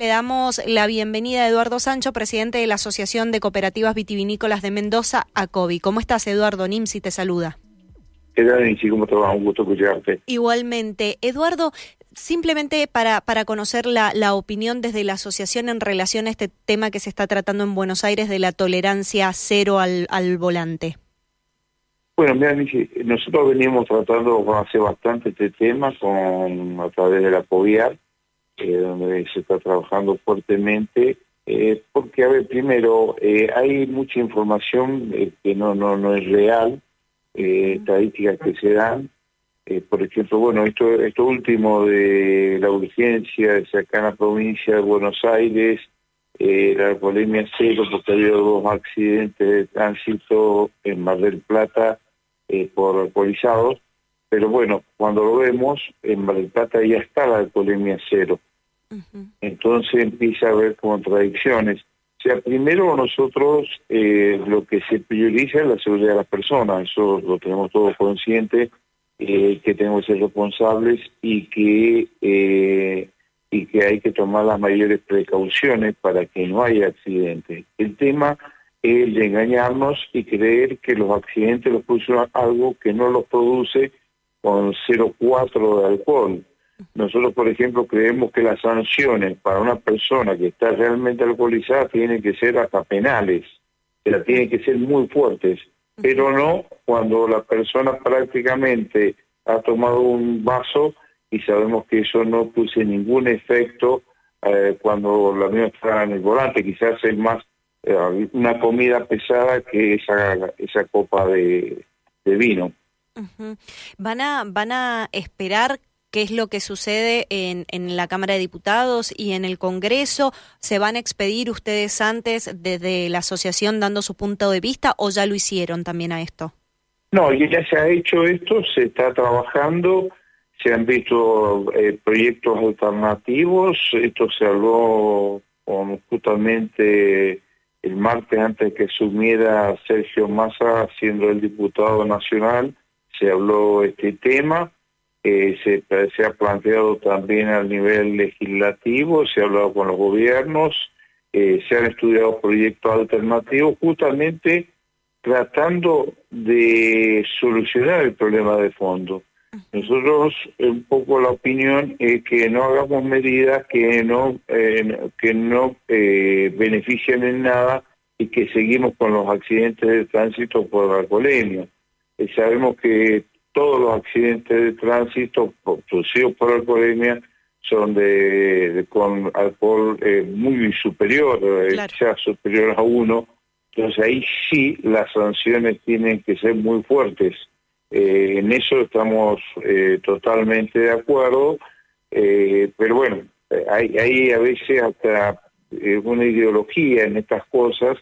Le damos la bienvenida a Eduardo Sancho, presidente de la Asociación de Cooperativas Vitivinícolas de Mendoza, ACOVI. ¿Cómo estás, Eduardo? Nimsi te saluda. ¿Qué tal, Nimsi? ¿Cómo te va? Un gusto escucharte. Igualmente. Eduardo, simplemente para, para conocer la, la, opinión desde la asociación en relación a este tema que se está tratando en Buenos Aires de la tolerancia cero al, al volante. Bueno, mira, Nimsi, nosotros venimos tratando hace bastante este tema con a través de la COVIAR eh, donde se está trabajando fuertemente, eh, porque, a ver, primero, eh, hay mucha información que no, no, no es real, estadísticas que se dan. por ejemplo, bueno, esto, esto último de la urgencia de acá en la provincia de Buenos Aires, la polemia cero porque ha habido dos accidentes de tránsito en Mar del Plata por alcoholizados, pero bueno, cuando lo vemos, en Mar del Plata ya está la alcoholemia cero. Entonces empieza a haber contradicciones. O sea, primero nosotros eh, lo que se prioriza es la seguridad de las personas, eso lo tenemos todos conscientes, eh, que tenemos que ser responsables y que, eh, y que hay que tomar las mayores precauciones para que no haya accidentes. El tema es de engañarnos y creer que los accidentes los produce algo que no los produce con 0,4 de alcohol. Nosotros, por ejemplo, creemos que las sanciones para una persona que está realmente alcoholizada tienen que ser hasta penales, o sea, tienen que ser muy fuertes, pero no cuando la persona prácticamente ha tomado un vaso y sabemos que eso no puse ningún efecto eh, cuando la misma está en el volante, quizás es más eh, una comida pesada que esa, esa copa de, vino. ¿Van, a, ¿Van a esperar qué es lo que sucede en, en, la Cámara de Diputados y en el Congreso. ¿Se van a expedir ustedes antes desde la asociación dando su punto de vista o ya lo hicieron también a esto? No, ya se ha hecho esto, se está trabajando, se han visto eh, proyectos alternativos, esto se habló justamente el martes antes que sumiera Sergio Massa siendo el diputado nacional, se habló este tema se, se ha planteado también al nivel legislativo, se ha hablado con los gobiernos, eh, se han estudiado proyectos alternativos justamente tratando de solucionar el problema de fondo. Nosotros, un poco la opinión es que no hagamos medidas que no, eh, que no eh, beneficien en nada y que seguimos con los accidentes de tránsito por alcoholemia. Sabemos que todos los accidentes de tránsito producidos por alcoholemia son de, con alcohol eh, muy superior, eh, ya superior a uno. Entonces ahí sí las sanciones tienen que ser muy fuertes. Eh, en eso estamos totalmente de acuerdo, pero bueno, hay, hay a veces hasta una ideología en estas cosas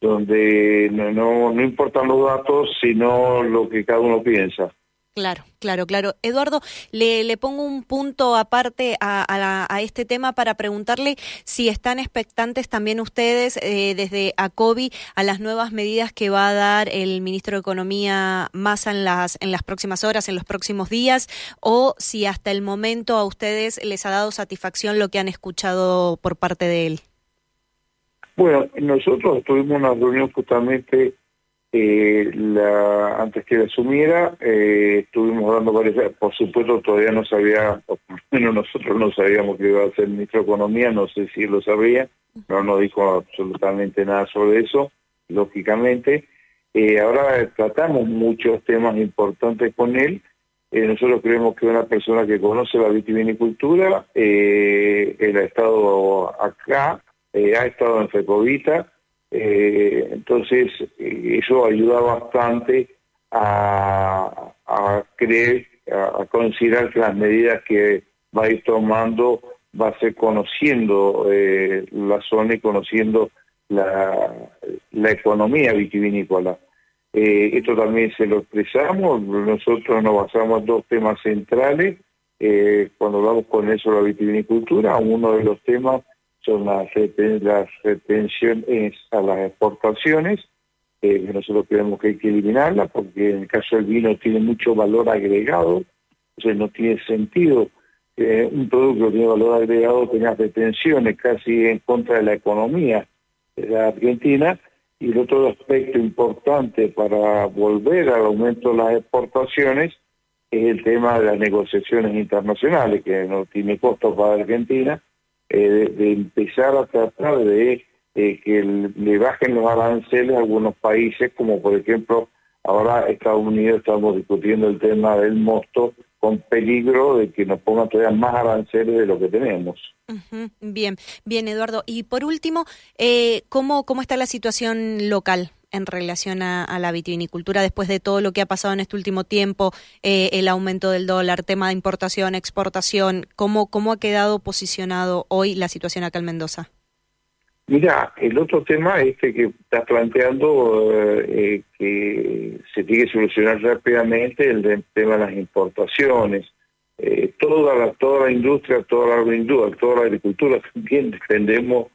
donde no, no, no importan los datos, sino lo que cada uno piensa. Claro, claro, claro. Eduardo, le, le pongo un punto aparte a, a, este tema para preguntarle si están expectantes también ustedes eh, desde ACOBI a las nuevas medidas que va a dar el ministro de Economía más en las, en las próximas horas, en los próximos días, o si hasta el momento a ustedes les ha dado satisfacción lo que han escuchado por parte de él. Bueno, nosotros tuvimos una reunión justamente eh, la, antes que asumiera, eh, estuvimos dando varias, por supuesto todavía no sabía, por lo menos nosotros no sabíamos que iba a ser ministro de Economía, no sé si lo sabía, no nos dijo absolutamente nada sobre eso, lógicamente. Eh, ahora tratamos muchos temas importantes con él. Nosotros creemos que una persona que conoce la vitivinicultura, él ha estado acá, ha estado en Fecovita, eh, entonces, eh, eso ayuda bastante a, a creer, a, considerar que las medidas que va a ir tomando va a ser conociendo eh, la zona y conociendo la, la economía vitivinícola. Eh, esto también se lo expresamos, nosotros nos basamos en dos temas centrales, eh, cuando hablamos con eso de la vitivinicultura, uno de los temas son las, retenciones a las exportaciones, eh, que nosotros creemos que hay que eliminarlas porque en el caso del vino tiene mucho valor agregado, entonces no tiene sentido un producto que tiene valor agregado tenga retenciones casi en contra de la economía de la Argentina. Y el otro aspecto importante para volver al aumento de las exportaciones es el tema de las negociaciones internacionales, que no tiene costo para Argentina, eh, de, empezar a tratar de eh, que le bajen los aranceles a algunos países, como por ejemplo ahora Estados Unidos estamos discutiendo el tema del mosto con peligro de que nos pongan todavía más aranceles de lo que tenemos. Bien, bien Eduardo. Y por último, eh, ¿cómo, ¿cómo está la situación local? En relación a, la vitivinicultura después de todo lo que ha pasado en este último tiempo, eh, el aumento del dólar, tema de importación, exportación, ¿cómo, ¿cómo ha quedado posicionado hoy la situación acá en Mendoza? Mira, el otro tema este que estás planteando eh, que se tiene que solucionar rápidamente, el tema de las importaciones. Eh, toda la toda la industria, toda la agroindustria, toda la agricultura también dependemos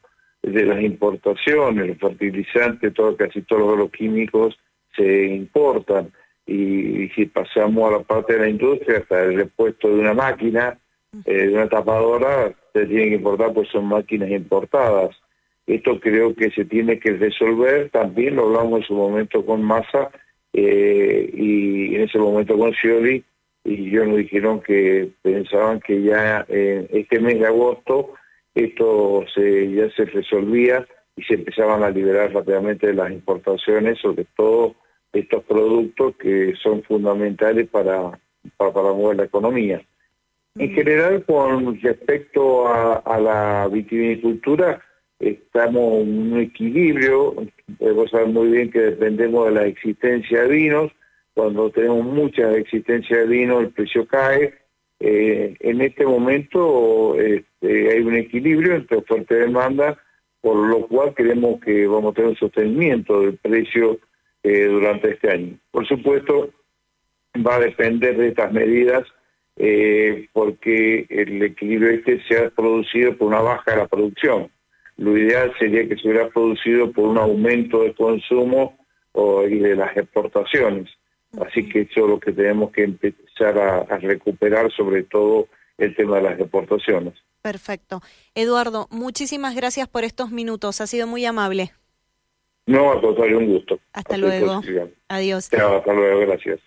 de las importaciones, los fertilizantes, todo, casi todos los químicos se importan. Y, si pasamos a la parte de la industria, hasta el repuesto de una máquina, eh, de una tapadora, se tienen que importar pues son máquinas importadas. Esto creo que se tiene que resolver, también lo hablamos en su momento con Massa eh, y en ese momento con Scioli, y ellos nos dijeron que pensaban que ya en este mes de agosto esto se, ya se resolvía y se empezaban a liberar rápidamente las importaciones, sobre todo estos productos que son fundamentales para, para, mover la economía. En general, con respecto a, la vitivinicultura, estamos en un equilibrio. Vos sabés muy bien que dependemos de la existencia de vinos. Cuando tenemos mucha existencia de vino, el precio cae eh, en este momento este, hay un equilibrio entre oferta y demanda, por lo cual creemos que vamos a tener un sostenimiento del precio eh, durante este año. Por supuesto, va a depender de estas medidas eh, porque el equilibrio este se ha producido por una baja de la producción. Lo ideal sería que se hubiera producido por un aumento del consumo y de las exportaciones. Así que eso es lo que tenemos que empezar a, recuperar, sobre todo el tema de las deportaciones. Perfecto. Eduardo, muchísimas gracias por estos minutos. Ha sido muy amable. No, al contrario, un gusto. Hasta luego. Adiós. hasta luego, gracias.